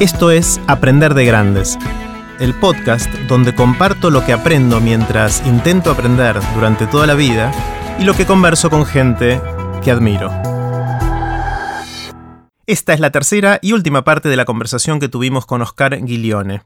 Esto es Aprender de Grandes, el podcast donde comparto lo que aprendo mientras intento aprender durante toda la vida y lo que converso con gente que admiro. Esta es la tercera y última parte de la conversación que tuvimos con Oscar Guilione.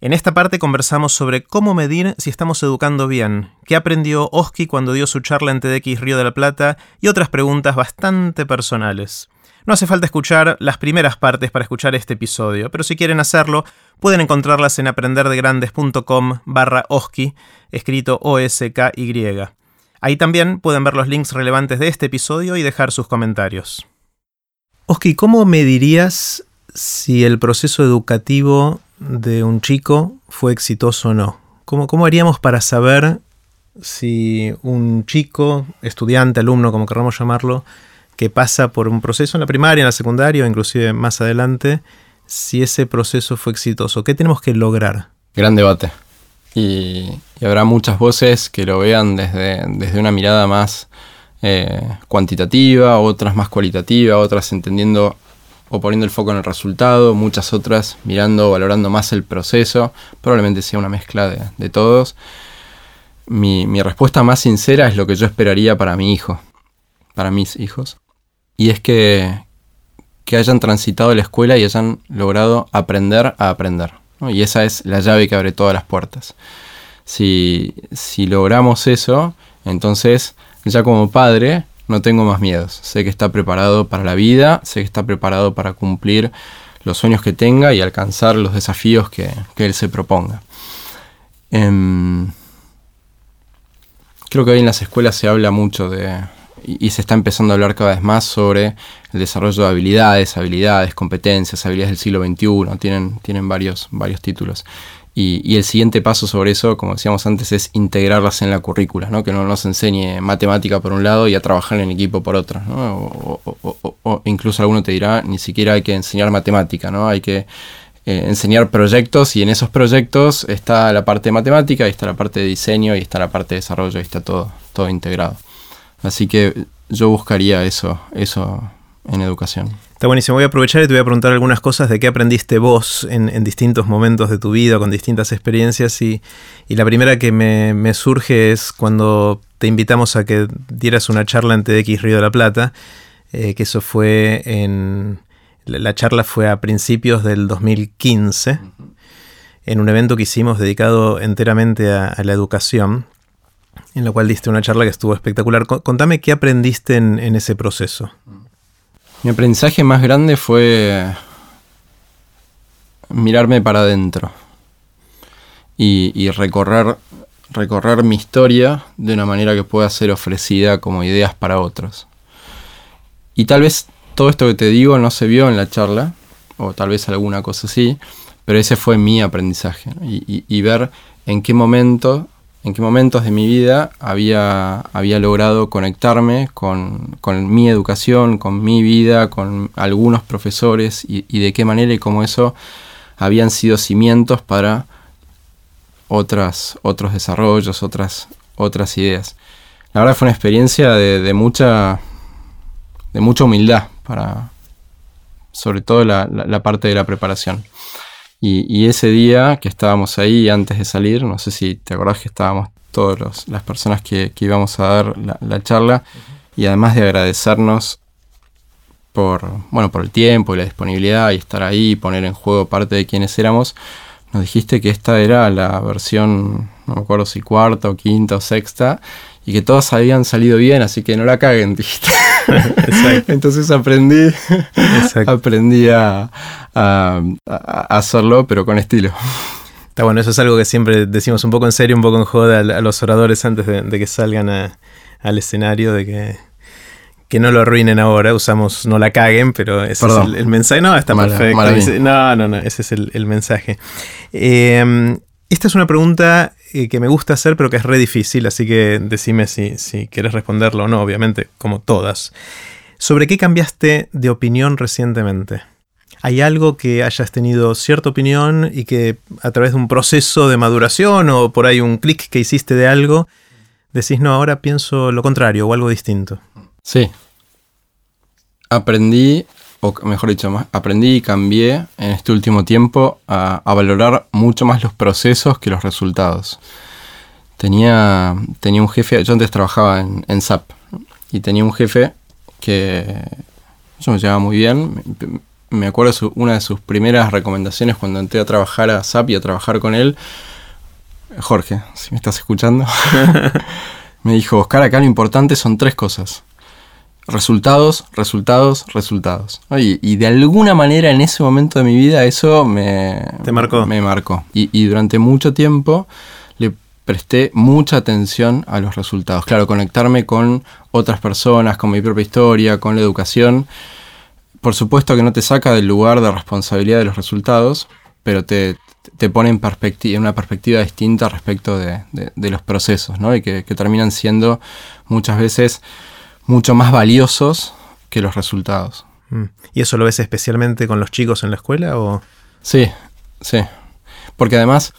En esta parte conversamos sobre cómo medir si estamos educando bien, qué aprendió Oski cuando dio su charla en TDX Río de la Plata y otras preguntas bastante personales. No hace falta escuchar las primeras partes para escuchar este episodio, pero si quieren hacerlo, pueden encontrarlas en aprenderdegrandes.com barra Oski, escrito O-S-K-Y. Ahí también pueden ver los links relevantes de este episodio y dejar sus comentarios. Oski, ¿cómo medirías si el proceso educativo de un chico fue exitoso o no? ¿Cómo, ¿Cómo haríamos para saber si un chico, estudiante, alumno, como queramos llamarlo, que pasa por un proceso en la primaria, en la secundaria o inclusive más adelante, si ese proceso fue exitoso? ¿Qué tenemos que lograr? Gran debate. Y, habrá muchas voces que lo vean desde, desde una mirada más eh, cuantitativa, otras más cualitativa, otras entendiendo o poniendo el foco en el resultado, muchas otras mirando, valorando más el proceso, probablemente sea una mezcla de, todos. Mi, respuesta más sincera es lo que yo esperaría para mi hijo, para mis hijos, y es que, que hayan transitado la escuela y hayan logrado aprender a aprender. Y esa es la llave que abre todas las puertas. Si, si logramos eso, entonces ya como padre no tengo más miedos. Sé que está preparado para la vida, sé que está preparado para cumplir los sueños que tenga y alcanzar los desafíos que, él se proponga. Em, creo que hoy en las escuelas se habla mucho de, y, se está empezando a hablar cada vez más sobre el desarrollo de habilidades, habilidades, competencias, habilidades del siglo XXI, tienen, tienen varios, varios títulos. Y, el siguiente paso sobre eso, como decíamos antes, es integrarlas en la currícula, ¿no? que no nos enseñe matemática por un lado y a trabajar en equipo por otro. O, incluso alguno te dirá, ni siquiera hay que enseñar matemática, ¿no? hay que eh, enseñar proyectos y en esos proyectos está la parte de matemática, y está la parte de diseño, y está la parte de desarrollo, y está todo, todo integrado. Así que yo buscaría eso, eso en educación. Está buenísimo. Voy a aprovechar y te voy a preguntar algunas cosas de qué aprendiste vos en, distintos momentos de tu vida, con distintas experiencias. Y, la primera que me, surge es cuando te invitamos a que dieras una charla en TDX Río de la Plata, eh, que eso fue en... La, charla fue a principios del 2015, en un evento que hicimos dedicado enteramente a, la educación, en la cual diste una charla que estuvo espectacular. Contame qué aprendiste en, ese proceso. Mi aprendizaje más grande fue mirarme para adentro y, recorrer, recorrer mi historia de una manera que pueda ser ofrecida como ideas para otros. Y tal vez todo esto que te digo no se vio en la charla, o tal vez alguna cosa así, pero ese fue mi aprendizaje. y, ver en qué momento en qué momentos de mi vida había, había logrado conectarme con, mi educación, con mi vida, con algunos profesores y, de qué manera y cómo eso habían sido cimientos para otras, otros desarrollos, otras, otras ideas. La verdad fue una experiencia de, mucha, de mucha humildad para, sobre todo la, parte de la preparación. Y, ese día que estábamos ahí antes de salir, no sé si te acordás que estábamos todas las personas que, íbamos a dar la, charla, y además de agradecernos por, bueno, por el tiempo y la disponibilidad y estar ahí, poner en juego parte de quienes éramos, nos dijiste que esta era la versión, no me acuerdo si cuarta o quinta o sexta, y que todas habían salido bien, así que no la caguen, dijiste. Entonces aprendí, aprendí a, hacerlo, pero con estilo. Está bueno, eso es algo que siempre decimos un poco en serio, un poco en joda a, los oradores antes de, que salgan al escenario, de que, que no lo arruinen ahora, usamos no la caguen, pero ese es el, mensaje. No, está perfecto. no, no, no, ese es el, mensaje. Eh, esta es una pregunta eh, que me gusta hacer, pero que es re difícil, así que decime si, si quieres responderlo o no, obviamente, como todas. ¿Sobre qué cambiaste de opinión recientemente? ¿Hay algo que hayas tenido cierta opinión y que a través de un proceso de maduración o por ahí un clic que hiciste de algo, decís, no, ahora pienso lo contrario o algo distinto? Sí. Aprendí o mejor dicho, aprendí y cambié en este último tiempo a, valorar mucho más los procesos que los resultados. Tenía, tenía un jefe, yo antes trabajaba en, en SAP, y tenía un jefe que yo me llevaba muy bien. Me acuerdo su, una de sus primeras recomendaciones cuando entré a trabajar a SAP y a trabajar con él. Jorge, si me estás escuchando, me dijo, Oscar, acá lo importante son tres cosas resultados, resultados, resultados. Y, de alguna manera en ese momento de mi vida eso me, ¿Te marcó? Me marcó. Y, durante mucho tiempo le presté mucha atención a los resultados. Claro, conectarme con otras personas, con mi propia historia, con la educación. Por supuesto que no te saca del lugar de responsabilidad de los resultados, pero te, pone en, perspectiva, una perspectiva distinta respecto de, los procesos, ¿no? Y que terminan siendo muchas veces mucho más valiosos que los resultados. Mm. ¿Y eso lo ves especialmente con los chicos en la escuela? O? Sí, sí. Porque además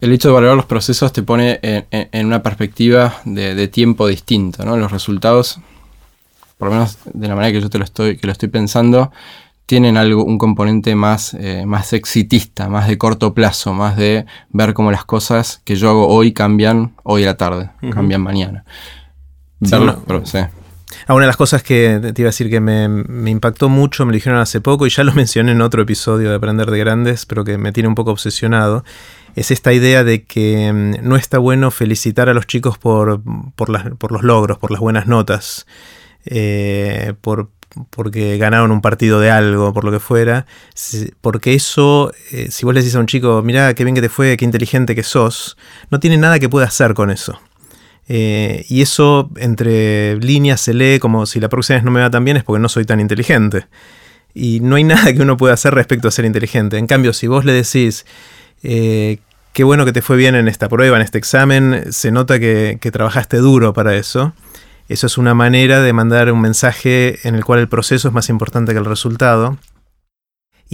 el hecho de valorar los procesos te pone en, una perspectiva de, tiempo distinto. ¿no? Los resultados, por lo menos de la manera que yo te lo estoy, que lo estoy pensando, tienen algo, un componente más, eh, más exitista, más de corto plazo, más de ver cómo las cosas que yo hago hoy cambian hoy a la tarde, cambian mañana. pero, sí. Ah, una de las cosas que te iba a decir que me, impactó mucho, me lo dijeron hace poco y ya lo mencioné en otro episodio de Aprender de Grandes, pero que me tiene un poco obsesionado, es esta idea de que mm, no está bueno felicitar a los chicos por, por, los logros, por las buenas notas, eh, por, porque ganaron un partido de algo, por lo que fuera, porque eso, eh, si vos le decís a un chico, mira qué bien que te fue, qué inteligente que sos, no tiene nada que pueda hacer con eso. Eh, y eso entre líneas se lee como si la próxima vez no me va tan bien es porque no soy tan inteligente. Y no hay nada que uno pueda hacer respecto a ser inteligente. En cambio, si vos le decís, eh, qué bueno que te fue bien en esta prueba, en este examen, se nota que, que trabajaste duro para eso. Eso es una manera de mandar un mensaje en el cual el proceso es más importante que el resultado.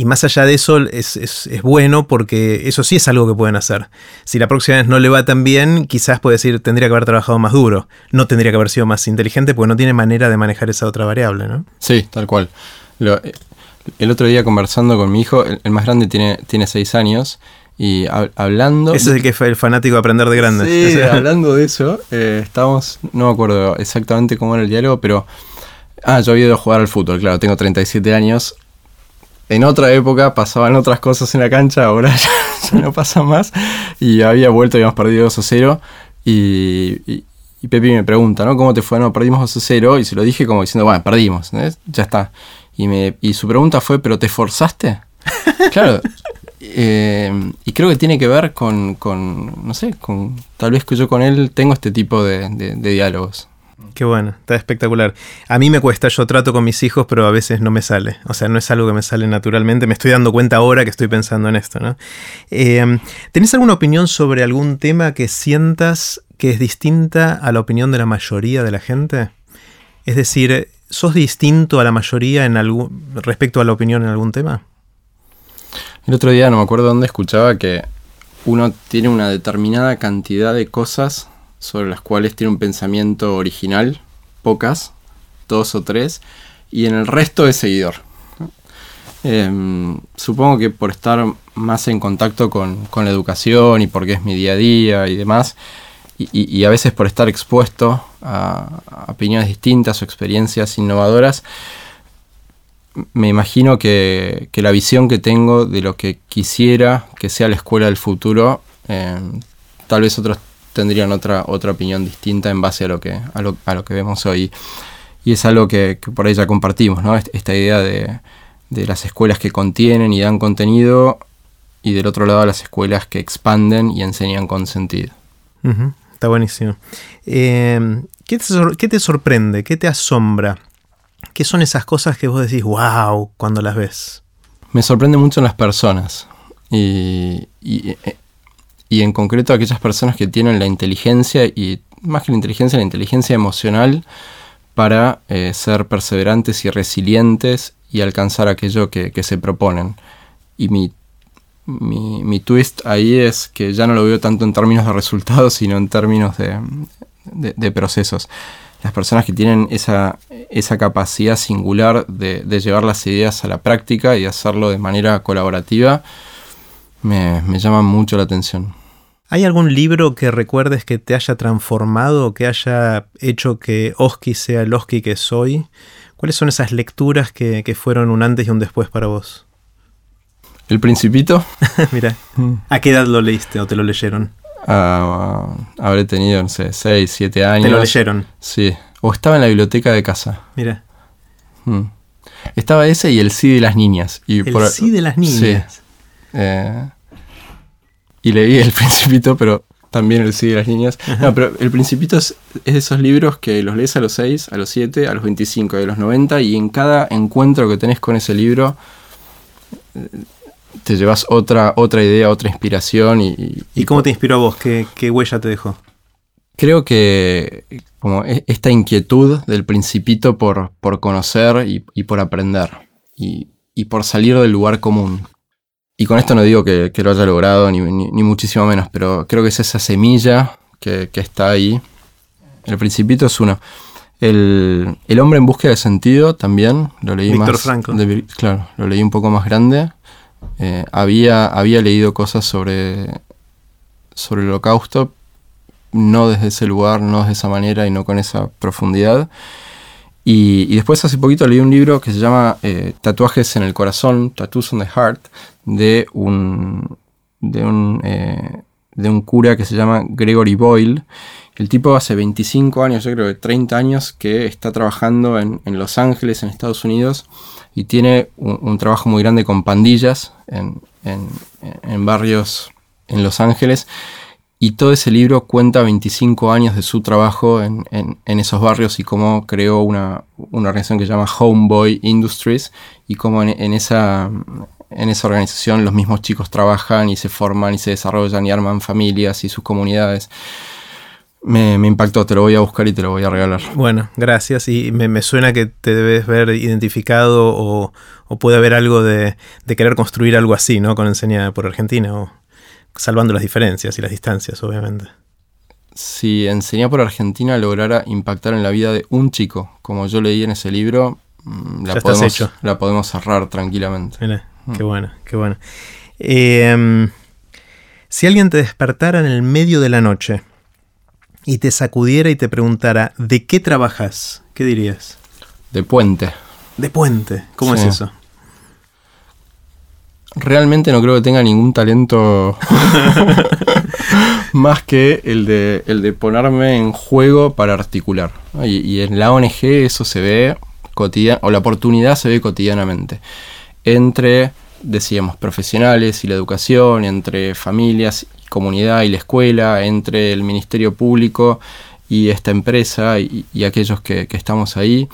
Y más allá de eso, es, bueno porque eso sí es algo que pueden hacer. Si la próxima vez no le va tan bien, quizás puede decir, tendría que haber trabajado más duro. No tendría que haber sido más inteligente porque no tiene manera de manejar esa otra variable, ¿no? Sí, tal cual. el otro día conversando con mi hijo, el, más grande tiene, tiene seis años, y hablando... Ese es el que fue el fanático de aprender de grandes. Sí, hablando de eso, eh, estábamos, no me acuerdo exactamente cómo era el diálogo, pero... Ah, yo había ido a jugar al fútbol, claro, tengo 37 años en otra época pasaban otras cosas en la cancha, ahora ya, no pasa más. Y había vuelto, habíamos perdido 2 a 0. Y, y, Pepe me pregunta, ¿no? ¿Cómo te fue? No, perdimos 2 a 0. Y se lo dije como diciendo, bueno, perdimos, ya está. Y, me, y su pregunta fue, ¿pero te esforzaste? claro. Eh, y creo que tiene que ver con, con, no sé, con tal vez que yo con él tengo este tipo de diálogos. Qué bueno, está espectacular. A mí me cuesta, yo trato con mis hijos, pero a veces no me sale. O sea, no es algo que me sale naturalmente. Me estoy dando cuenta ahora que estoy pensando en esto. ¿no? Eh, ¿Tenés alguna opinión sobre algún tema que sientas que es distinta a la opinión de la mayoría de la gente? Es decir, ¿sos distinto a la mayoría en algún, respecto a la opinión en algún tema? El otro día no me acuerdo dónde escuchaba que uno tiene una determinada cantidad de cosas sobre las cuales tiene un pensamiento original, pocas, dos o tres, y en el resto es seguidor. Em, supongo que por estar más en contacto con, la educación y porque es mi día a día y demás, y, a veces por estar expuesto a, opiniones distintas o experiencias innovadoras, me imagino que, la visión que tengo de lo que quisiera que sea la escuela del futuro, em, tal vez otros tendrían otra, otra opinión distinta en base a lo que, a lo, a lo que vemos hoy. Y es algo que, por ahí ya compartimos, ¿no? Esta idea de, de, las escuelas que contienen y dan contenido y del otro lado las escuelas que expanden y enseñan con sentido. Está buenísimo. Em, ¿qué, te ¿Qué te sorprende? ¿Qué te asombra? ¿Qué son esas cosas que vos decís, wow, cuando las ves? Me sorprende mucho en las personas. Y, y, eh, y en concreto aquellas personas que tienen la inteligencia y más que la inteligencia, la inteligencia emocional para eh, ser perseverantes y resilientes y alcanzar aquello que, se proponen. Y mi, mi, twist ahí es que ya no lo veo tanto en términos de resultados, sino en términos de, de, procesos. las personas que tienen esa, esa capacidad singular de, llevar las ideas a la práctica y hacerlo de manera colaborativa, me, me llaman mucho la atención. ¿Hay algún libro que recuerdes que te haya transformado, que haya hecho que Oski sea el Oski que soy? ¿Cuáles son esas lecturas que, fueron un antes y un después para vos? El Principito. Mira, mm. ¿a qué edad lo leíste o te lo leyeron? Ah, habré tenido, no sé, 6, 7 años. ¿Te lo leyeron? Sí. O estaba en la biblioteca de casa. Mira. Mm. Estaba ese y el sí de las niñas. Y el sí de las niñas. Sí. Eh, y leí El Principito, pero también el de las niñas. No, pero El Principito es, de esos libros que los lees a los 6, a los 7, a los 25 y a los 90 y en cada encuentro que tenés con ese libro eh, te llevas otra, otra idea, otra inspiración. ¿Y, y, cómo te inspiró a vos? ¿Qué, huella te dejó? Creo que como e, esta inquietud del principito por, por conocer y, por aprender y, por salir del lugar común. Y con esto no digo que, lo haya logrado, ni, muchísimo menos, pero creo que es esa semilla que, está ahí. El principito es uno. El, hombre en búsqueda de sentido también, lo leí Víctor más. claro, lo leí un poco más grande. Eh, había, había leído cosas sobre, sobre el holocausto, no desde ese lugar, no de esa manera y no con esa profundidad. Y, después hace poquito leí un libro que se llama eh, Tatuajes en el Corazón, Tattoos on the Heart, de un, de un, eh, de un cura que se llama Gregory Boyle. El tipo hace 25 años, yo creo que 30 años, que está trabajando en, en Los Ángeles, en Estados Unidos, y tiene un, trabajo muy grande con pandillas en, barrios en Los Ángeles. Y todo ese libro cuenta 25 años de su trabajo en, esos barrios y cómo creó una, organización que se llama Homeboy Industries y cómo en, esa, en esa organización los mismos chicos trabajan y se forman y se desarrollan y arman familias y sus comunidades me, impactó, te lo voy a buscar y te lo voy a regalar. Bueno, gracias. Y me, suena que te debes ver identificado o, puede haber algo de, querer construir algo así, ¿no? Con Enseña por Argentina, o salvando las diferencias y las distancias, obviamente. Si Enseña por Argentina lograra impactar en la vida de un chico, como yo leí en ese libro, mm, la, podemos, la podemos cerrar tranquilamente. Mira, mm. qué bueno, qué bueno. Eh, si alguien te despertara en el medio de la noche, y te sacudiera y te preguntara, ¿de qué trabajas? ¿Qué dirías? De puente. De puente, ¿cómo es eso? Realmente no creo que tenga ningún talento más que el de, el de ponerme en juego para articular. Y, en la ONG eso se ve cotidianamente, o la oportunidad se ve cotidianamente. Entre, decíamos, profesionales y la educación, entre familias comunidad y la escuela, entre el Ministerio Público y esta empresa y, aquellos que, estamos ahí.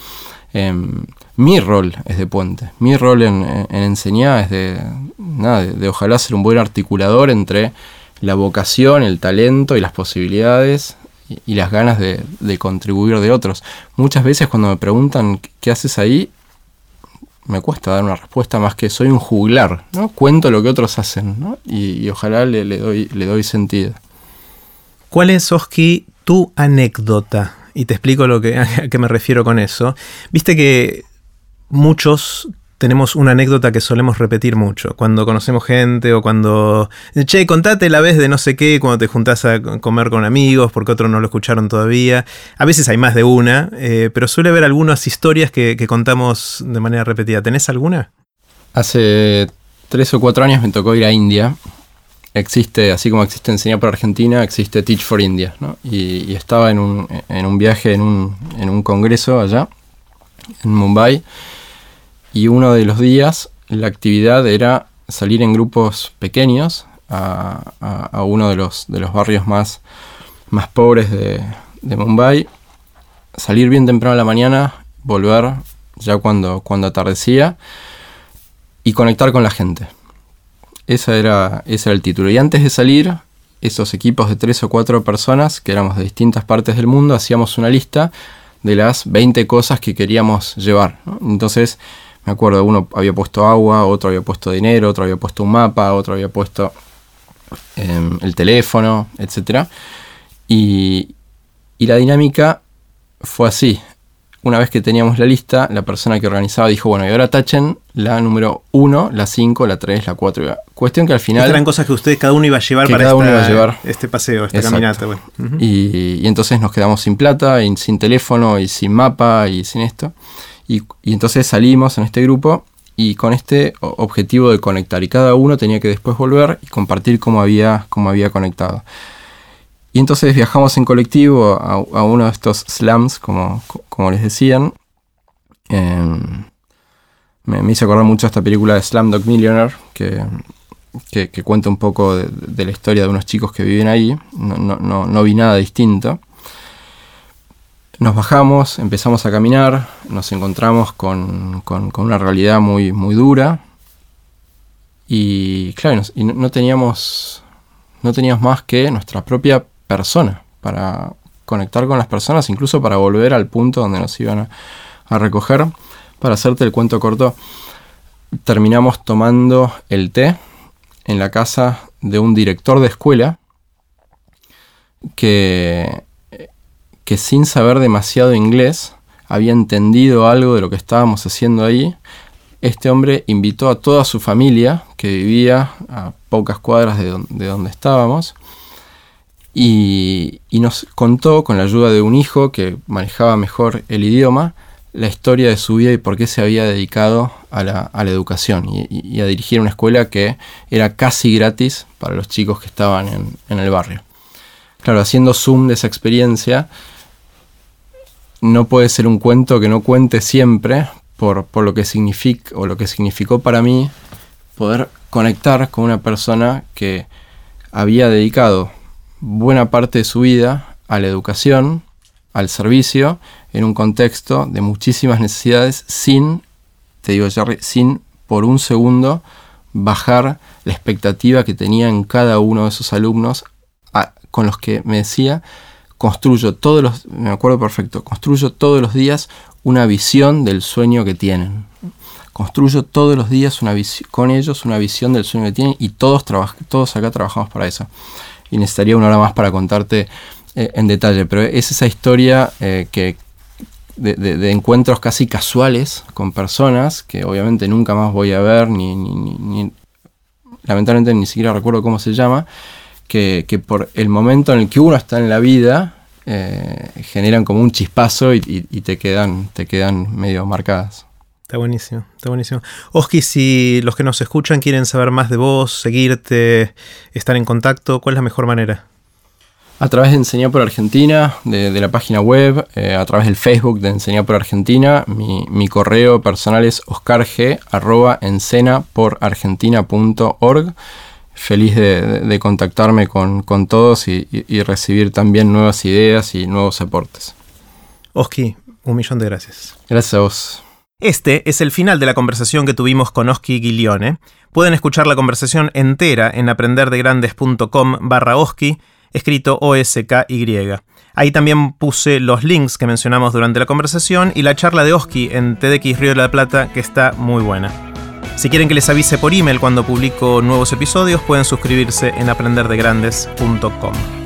Em, mi rol es de puente. Mi rol en, enseñar es de, de, ojalá ser un buen articulador entre la vocación, el talento y las posibilidades y, las ganas de, de, contribuir de otros. Muchas veces cuando me preguntan qué haces ahí, me cuesta dar una respuesta más que soy un juglar, ¿no? Cuento lo que otros hacen, ¿no? y, ojalá le, doy, le doy sentido. ¿Cuál es, Oski, tu anécdota? Y te explico lo que, a qué me refiero con eso. Viste que muchos tenemos una anécdota que solemos repetir mucho. Cuando conocemos gente o cuando. Che, contate la vez de no sé qué, cuando te juntás a comer con amigos, porque otros no lo escucharon todavía. A veces hay más de una, eh, pero suele haber algunas historias que, contamos de manera repetida. ¿Tenés alguna? Hace tres o cuatro años me tocó ir a India. Existe, así como existe Enseñar por Argentina, existe Teach for India. Y, estaba en un, en un viaje, en un, en un congreso allá, en Mumbai y uno de los días la actividad era salir en grupos pequeños a, uno de los, de los barrios más, más pobres de, Mumbai, salir bien temprano a la mañana, volver ya cuando, cuando atardecía y conectar con la gente. Esa era, ese era el título. Y antes de salir, esos equipos de tres o cuatro personas, que éramos de distintas partes del mundo, hacíamos una lista de las 20 cosas que queríamos llevar. Entonces, me acuerdo, uno había puesto agua, otro había puesto dinero, otro había puesto un mapa, otro había puesto em, el teléfono, etc. Y, la dinámica fue así. Una vez que teníamos la lista, la persona que organizaba dijo, bueno, y ahora tachen la número 1, la 5, la 3, la 4. Cuestión que al final... eran cosas que ustedes cada uno iba a llevar para cada uno iba a llevar. este paseo, esta caminata. y, entonces nos quedamos sin plata, y sin teléfono, y sin mapa, y sin esto. Y, y entonces salimos en este grupo y con este objetivo de conectar. Y cada uno tenía que después volver y compartir cómo había, cómo había conectado. Y entonces viajamos en colectivo a, uno de estos slums, como, como les decían. Em, me, hizo acordar mucho esta película de Slumdog Millionaire, que, que, cuenta un poco de, la historia de unos chicos que viven ahí. No, vi nada distinto. Nos bajamos, empezamos a caminar, nos encontramos con, una realidad muy, muy dura. Y claro, no, teníamos, no teníamos más que nuestra propia persona, para conectar con las personas, incluso para volver al punto donde nos iban a, recoger. Para hacerte el cuento corto, terminamos tomando el té en la casa de un director de escuela que, que sin saber demasiado inglés había entendido algo de lo que estábamos haciendo ahí. Este hombre invitó a toda su familia, que vivía a pocas cuadras de, de donde estábamos, y, nos contó, con la ayuda de un hijo que manejaba mejor el idioma, la historia de su vida y por qué se había dedicado a la, educación y, a dirigir una escuela que era casi gratis para los chicos que estaban en, el barrio. Claro, haciendo zoom de esa experiencia, no puede ser un cuento que no cuente siempre por, por lo que significa o lo que significó para mí poder conectar con una persona que había dedicado buena parte de su vida a la educación, al servicio, en un contexto de muchísimas necesidades, sin, te digo Jerry, sin por un segundo bajar la expectativa que tenía en cada uno de esos alumnos con los que me decía, construyo todos los, me acuerdo perfecto, construyo todos los días una visión del sueño que tienen. Construyo todos los días una con ellos una visión del sueño que tienen y todos, todos acá trabajamos para eso y necesitaría una hora más para contarte eh, en detalle, pero es esa historia eh, que de, encuentros casi casuales con personas que obviamente nunca más voy a ver, ni, lamentablemente ni siquiera recuerdo cómo se llama, que, por el momento en el que uno está en la vida, eh, generan como un chispazo y, y, te, quedan, te quedan medio marcadas. Está buenísimo, está buenísimo. Oski, si los que nos escuchan quieren saber más de vos, seguirte, estar en contacto, ¿cuál es la mejor manera? A través de Enseñar por Argentina, de, la página web, eh, a través del Facebook de Enseñar por Argentina. Mi, correo personal es oscarg.encena.porargentina.org. Feliz de, contactarme con, todos y, y, recibir también nuevas ideas y nuevos aportes. Oski, un millón de gracias. Gracias a vos. Este es el final de la conversación que tuvimos con Oski Guilione. Pueden escuchar la conversación entera en aprenderdegrandes.com barra Oski, escrito O-S-K-Y. Ahí también puse los links que mencionamos durante la conversación y la charla de Oski en TDX Río de la Plata, que está muy buena. Si quieren que les avise por email cuando publico nuevos episodios, pueden suscribirse en aprenderdegrandes.com.